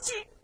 起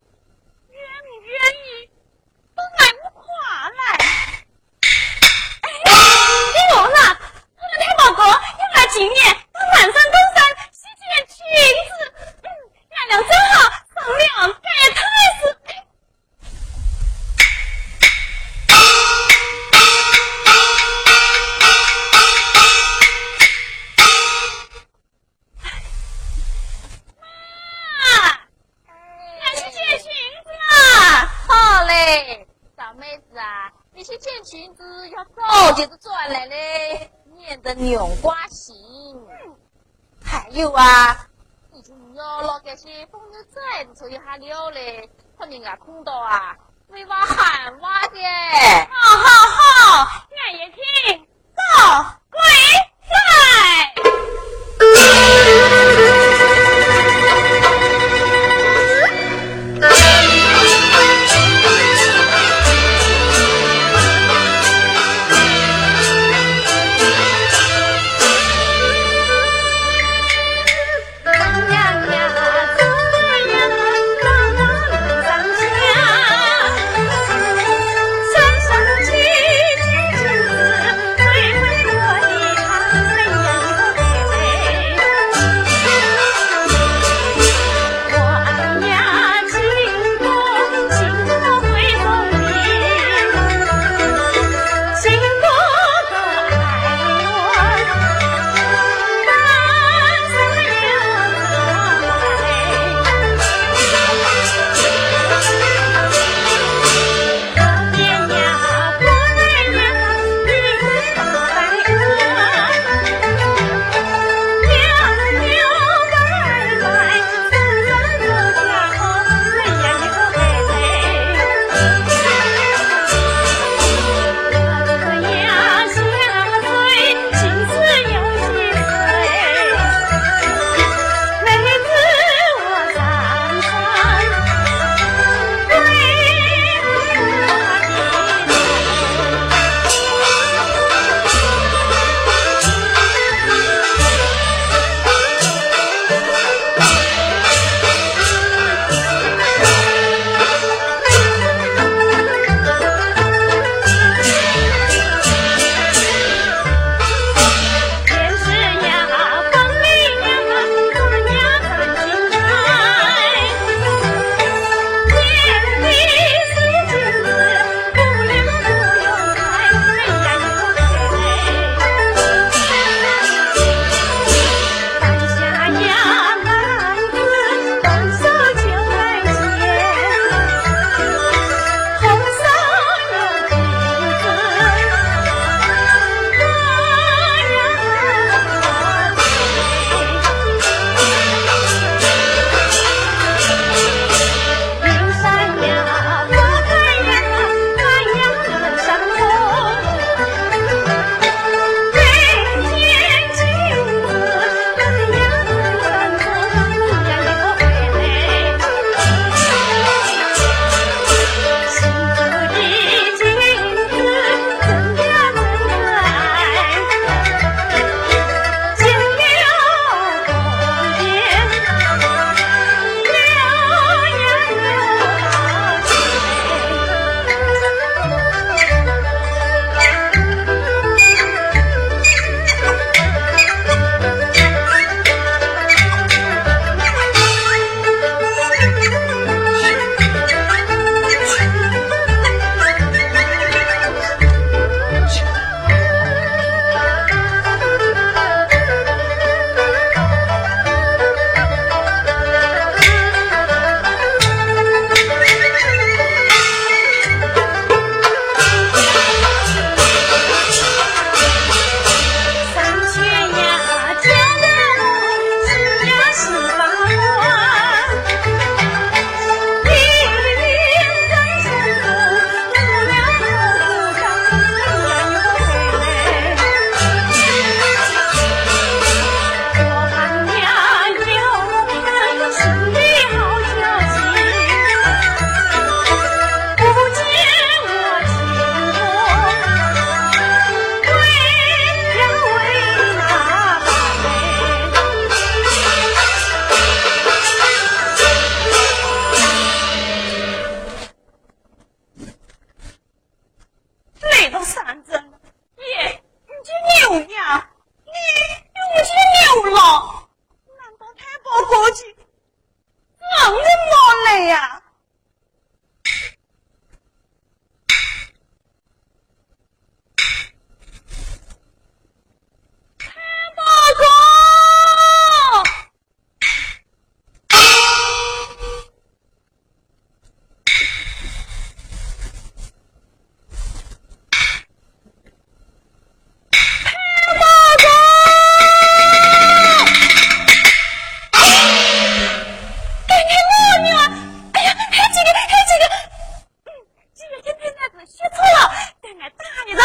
买大一的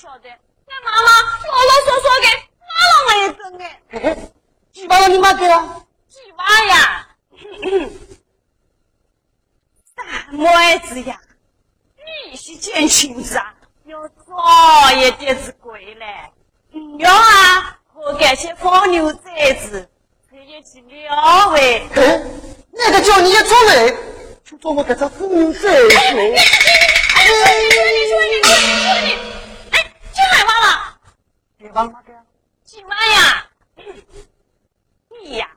晓得？俺妈妈老老实实的拿了我一根哎，嘿嘿，几百万你妈给了？几万呀！大妹子呀，你是捡裙子啊，要早一点子归来。不要啊，和这些放牛崽子，可以去了喂。嘿，那个叫你也出来，就做我这只狗仔哎，熊。你你哎，说你说你说你说你，哎，几万万了？别忘了给。几万呀？你呀，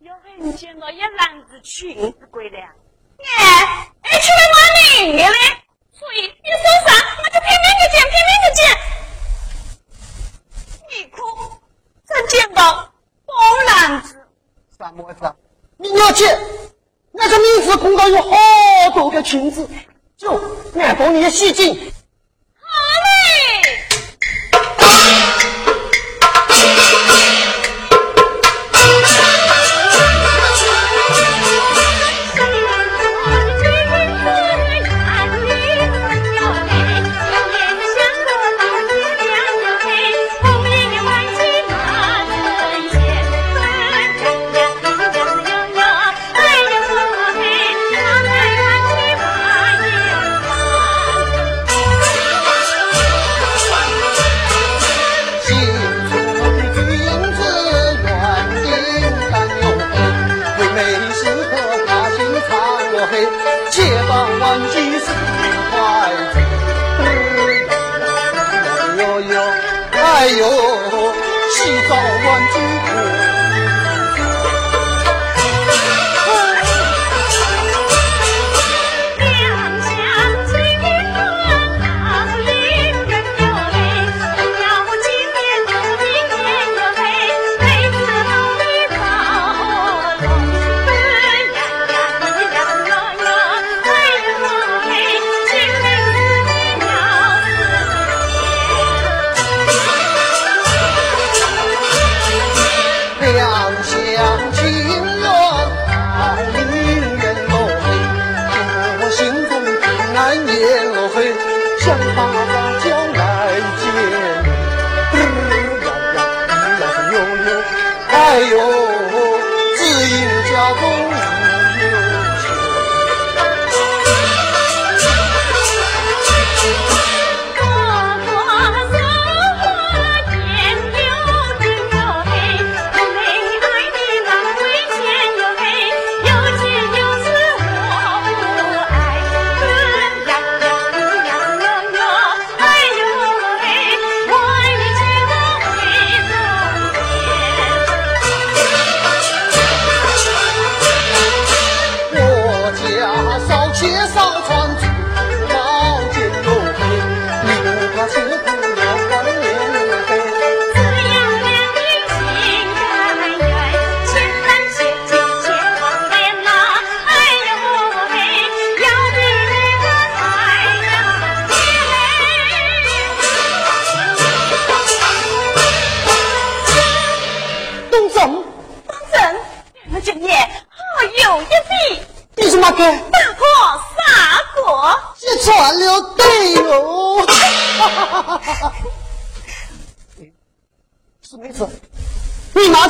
要是你捡到一篮子裙子归来，哎，哎，去了哪领的嘞？所以你说啥，我就拼命的捡，拼命的捡。你哭，才捡到半篮子。三妹子，你了解，那个名字公告有好多个裙子，就俺帮你洗净。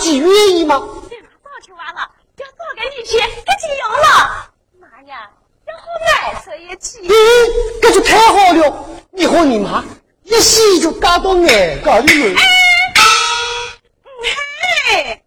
几愿意吗？你妈早就完了，要早给你去，可就用了。妈呀，要好难受一起。咦，这就太好了！你和你妈一洗就嫁到俺家里来。嘿，你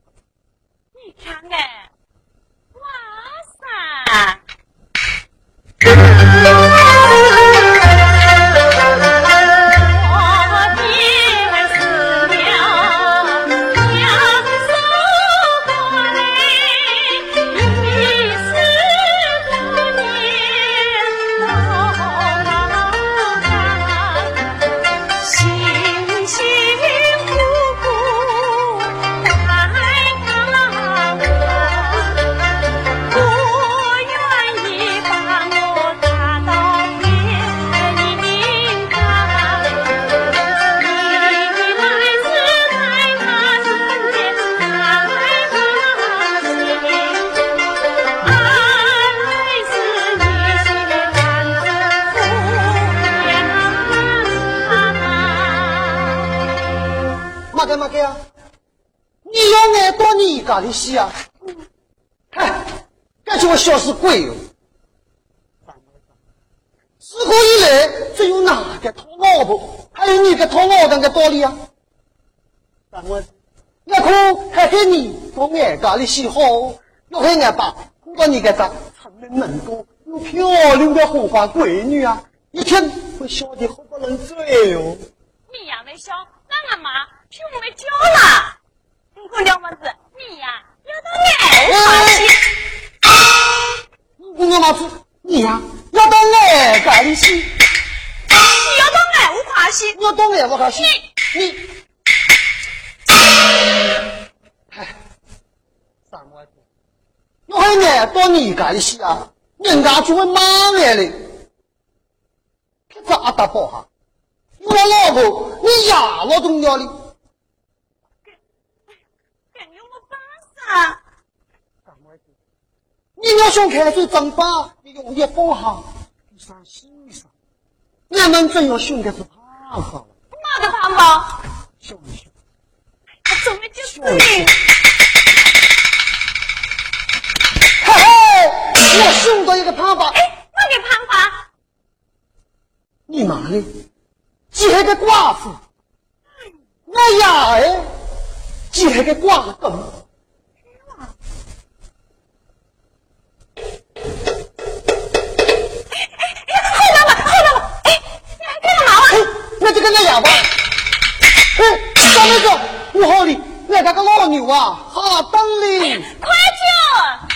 到你家里洗啊？嗨，感情我小死鬼哟！自古以来，只有哪个讨老婆，还有你个讨老丈的道理啊？咱们要可还给你到俺家里洗好，要给俺爸碰到你个这聪明能干又漂亮的红花闺女啊，一天会笑得好不能醉哟。你呀没小，那俺妈就没教了。姑娘们子，你呀要到俺家去。我妈子，你呀、要到俺家里去，你要到俺屋花去，要到俺屋家去，你，唉，三妹子，要是俺到你家里去啊，人家就会骂俺嘞。可咋打包哈？我老婆，你呀老重要哩。跟你没办法。三妹子，你要想开水蒸饭，你用力不好，你上心上。俺们真要想的是胖好了，哪个胖吧？想一想。他怎么就是就是你？嘿嘿，我想到一个办法，哎，哪个胖法？你妈嘞，既是个寡妇，我呀哎，既是个寡公，哑巴。哎，大妹子，你好哩，俺家个老牛啊，好等哩。快救！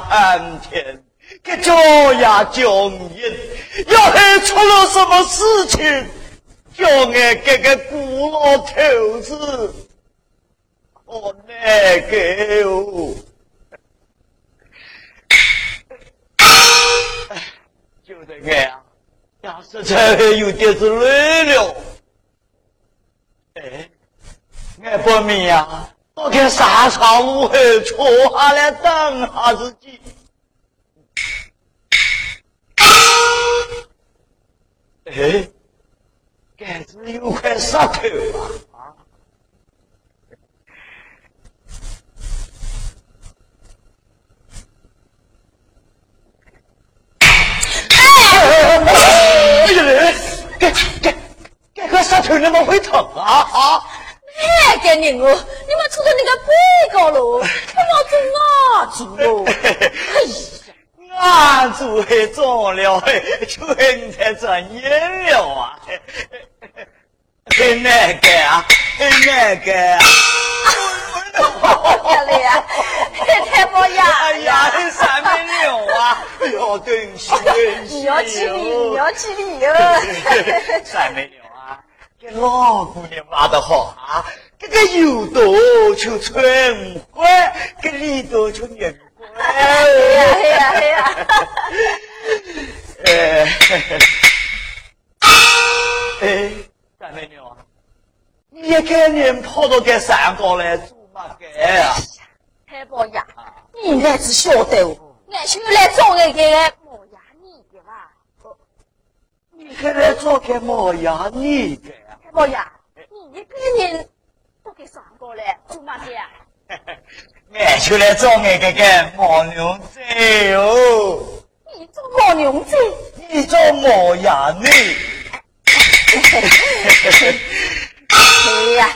寒天，这脚呀僵硬，要是出了什么事情，叫俺这个古老头子好难过哦。就这个呀，要是才有点子累了，哎，俺不明呀。我看沙场屋后坐下来等下自己。哎，该子有块石头啊！哎呀，这这这块石头那么会疼啊啊！哎，个人哦，你们坐在那个背高喽，看老子啊，住喽！哎呀，俺住还中了，全才转眼了啊！很难干啊，很难干啊！漂亮呀，太保呀！哎呀，三百六啊！哎呦，对不起，对不起，你要起立，你要起立哟！三百六。这老姑娘挖得好啊！这个油多就穿坏，这里多就拧乖。哎呀哎呀哎呀！哎，哎，大美女啊，你一个人跑到这山高来做嘛干啊？太保呀，你还是晓得哦，俺就来找那个毛牙你的吧。你还来找个毛牙你的？老爷，你一个人都给上过 来做嘛的呀？俺就来找俺这个毛娘子哟。你做毛娘子？你做毛伢女？哎呀，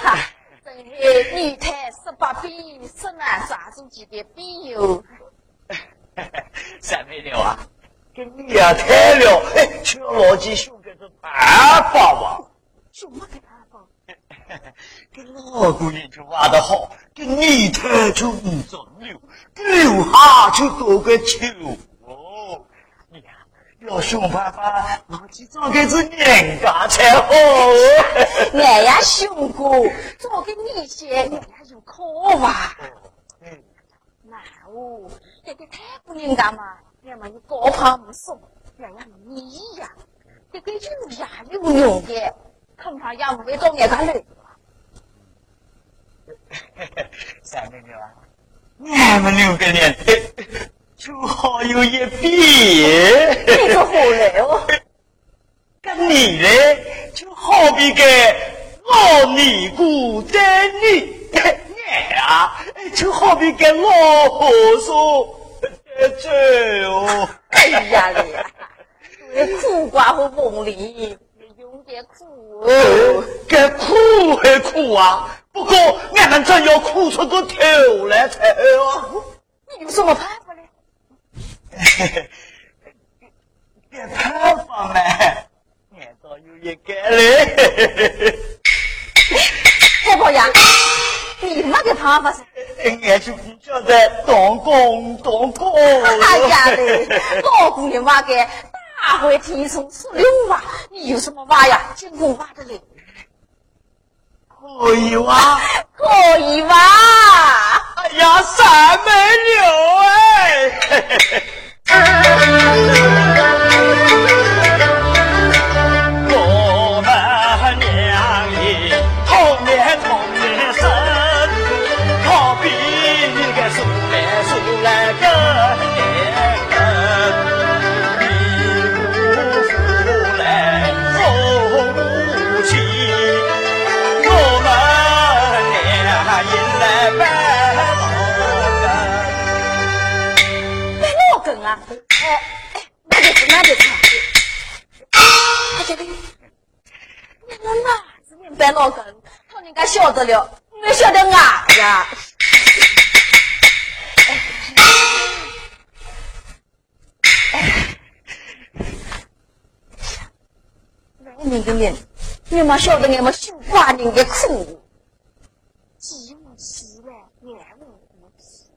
真是女太十八变，十男抓住几的必有。三妹妞啊，跟你呀太了，哎，去老几兄弟是办法吧？什么给他放？这老姑娘就挖得好，这泥滩就五丈六，这留下就多个秋。哦，你呀要想办法，拿去找个子人家才好。俺呀想过，找个女些，俺呀就可哇。嗯，那哦，这个太不人家嘛，俺们有高攀不送，俺呀你呀，这个有呀有用的。恐怕也不会找俺家来。三妹妹啊，俺们六个人就好有一比。你个好来哦！跟你嘞，就好比个老尼姑在你，我啊，就好比个老和尚在这哦。哎呀嘞，苦瓜和梦里，有点苦哦。该哭还哭啊，不过俺们真要哭出个头来才好。你有什么办法嘞？别办法嘛，俺倒有一个嘞。太婆呀，你没个办法是？俺就不晓得当工当工。哎呀嘞，老姑娘挖个大会提出十六娃，你有什么挖呀？金箍挖的嘞？可以挖！可以挖。哎呀，三百六哎！哎哎，那就是那就是。哎呀嘞，你那哪子念白老根？他人家晓得了，没晓得啊呀？你个人，你们晓得你们绣花人的苦，既无事嘞，也无无事，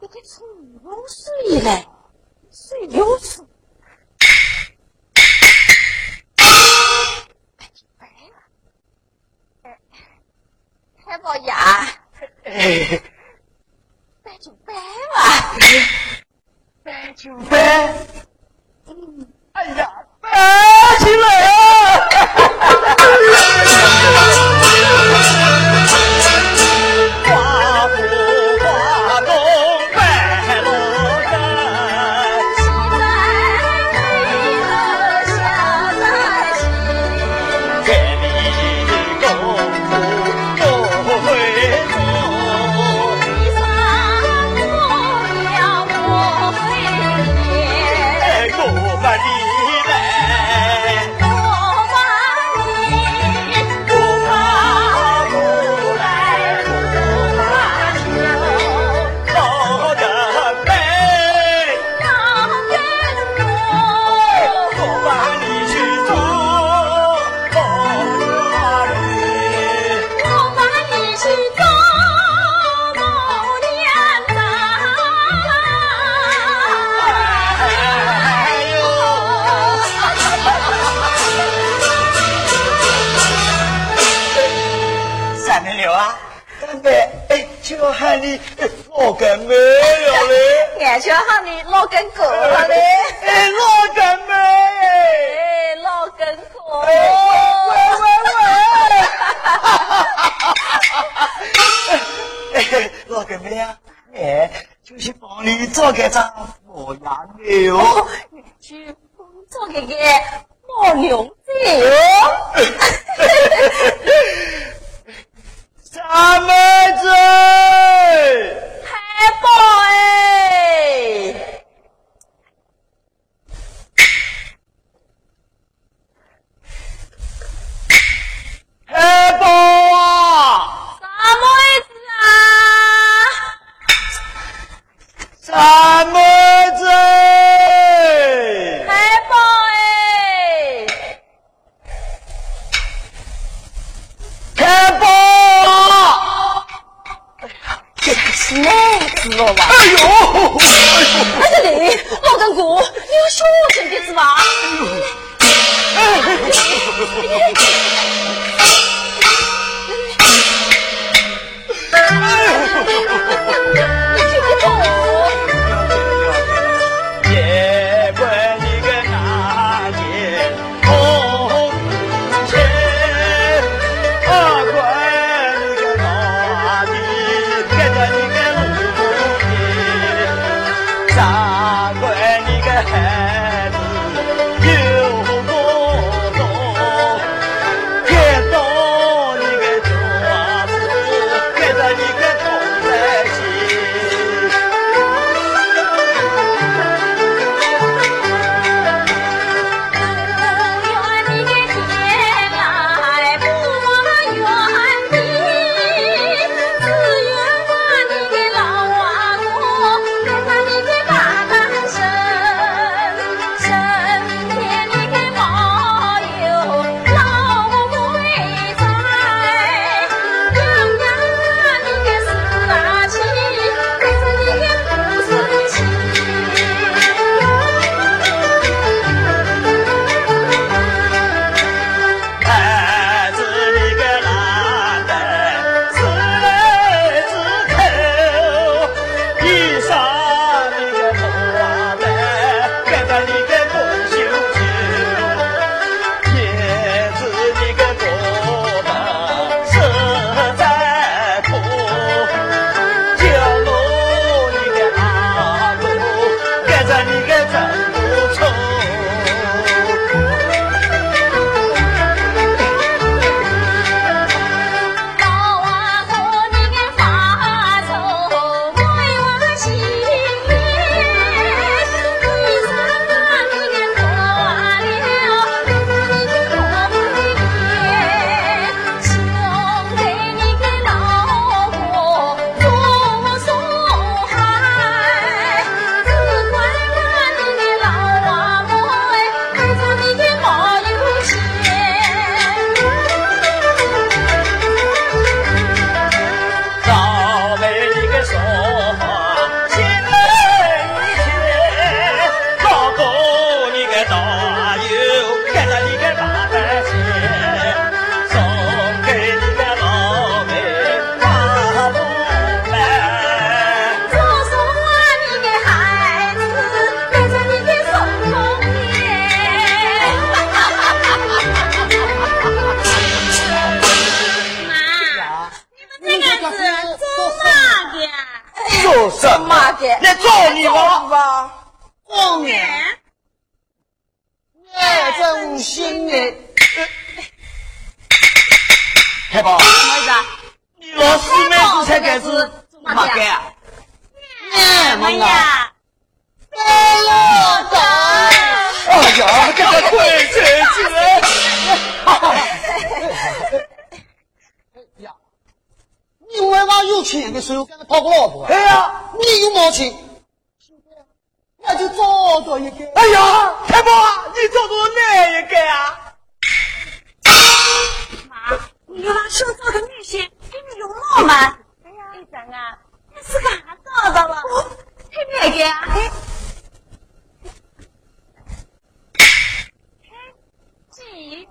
你个出流水嘞，水流出。太保呀，哎，白就白吧，白就白，哎呀，白 Yeah. 啊你个你揍你王八过年哎真心的太棒了什么意思啊？你要四妹子才开始怎么样怎么样飞哎呀这个鬼姐姐哈哈你为我有钱的时候跟他讨个老婆啊？哎呀，你有毛钱，那就找到一个。哎呀，太保，你找到哪一个啊？妈，你有那手找的女性给你用老吗？哎呀，一张啊，你是干啥找到了？看哪个啊？几？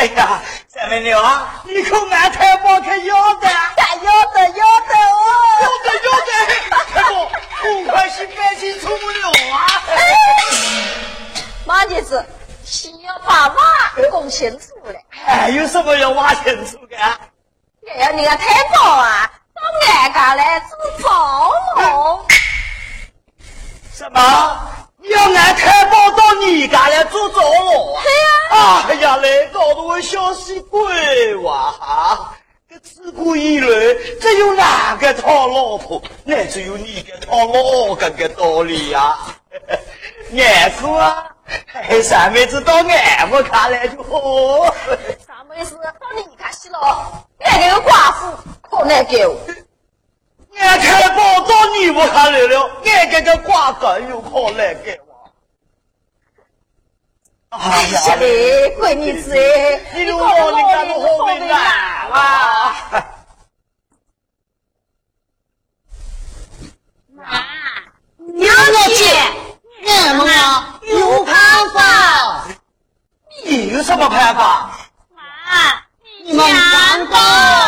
哎呀，三妹妞啊，你可俺太保可要的，要得要得哦！要得要得，太保，公款是百姓出不了啊！马姐子，先要把娃供清楚了。还有什么要挖清楚的？哎呀你个太保啊，到俺家来做保姆。什么？你要俺太保到你家来做着了啊？对呀、哎呀，来搞得我小死鬼哇！哈！这自古以来，只有哪个讨老婆，那只有你个讨老公的道理呀、俺说啊，哎，三妹子到俺们家来就好。啥么意思？到你家去了，俺这个寡妇可难搞。俺太保到你屋家来了，俺这个寡更有可难给我。哎呀闺女子哎，你都老人家都好为难啊！妈，有钱，俺们啊有办法。你有什么办法？妈，你们看吧。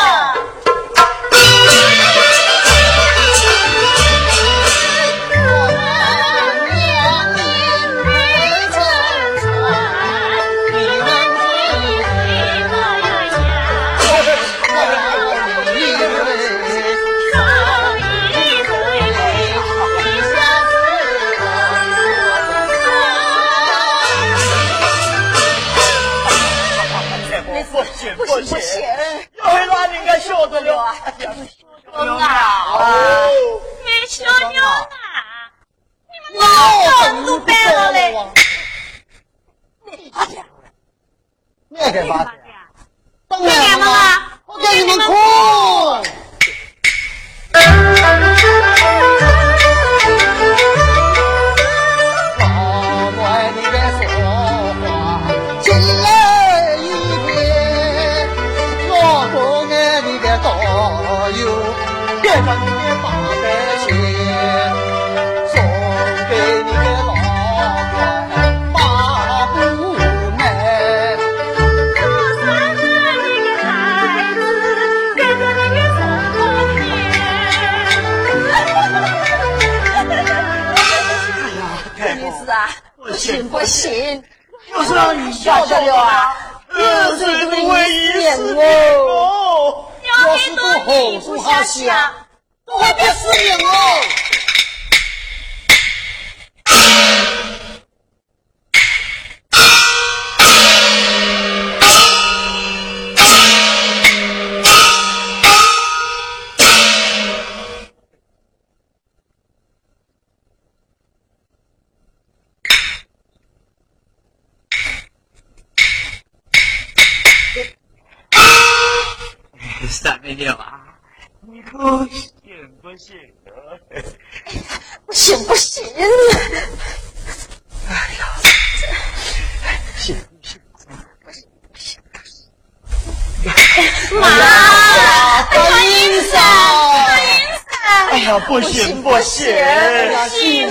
哎呀，不行不行，三新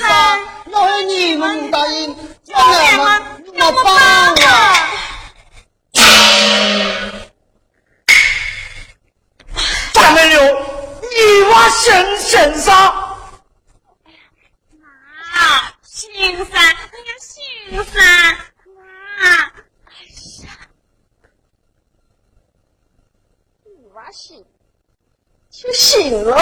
三，要是你们答应，叫俺们怎么办啊？三妹妞，你娃身身上。妈，新三，哎呀，新三，妈，醒，却醒了。